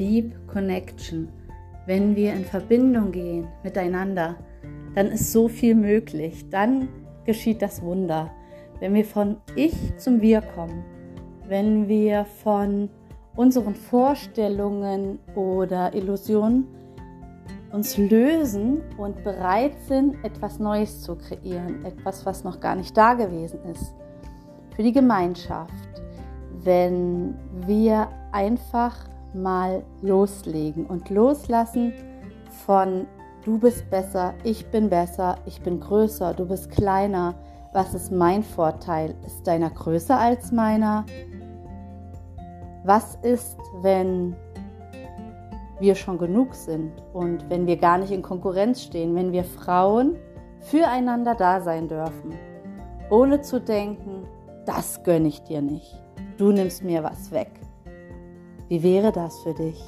Deep Connection, wenn wir in Verbindung gehen miteinander, dann ist so viel möglich. Dann geschieht das Wunder. Wenn wir von Ich zum Wir kommen, wenn wir von unseren Vorstellungen oder Illusionen uns lösen und bereit sind, etwas Neues zu kreieren, etwas, was noch gar nicht da gewesen ist. Für die Gemeinschaft, wenn wir einfach mal loslegen und loslassen von du bist besser, ich bin besser, ich bin größer, du bist kleiner, was ist mein Vorteil? Ist deiner größer als meiner? Was ist, wenn wir schon genug sind und wenn wir gar nicht in Konkurrenz stehen, wenn wir Frauen füreinander da sein dürfen, ohne zu denken, das gönne ich dir nicht, du nimmst mir was weg. Wie wäre das für dich?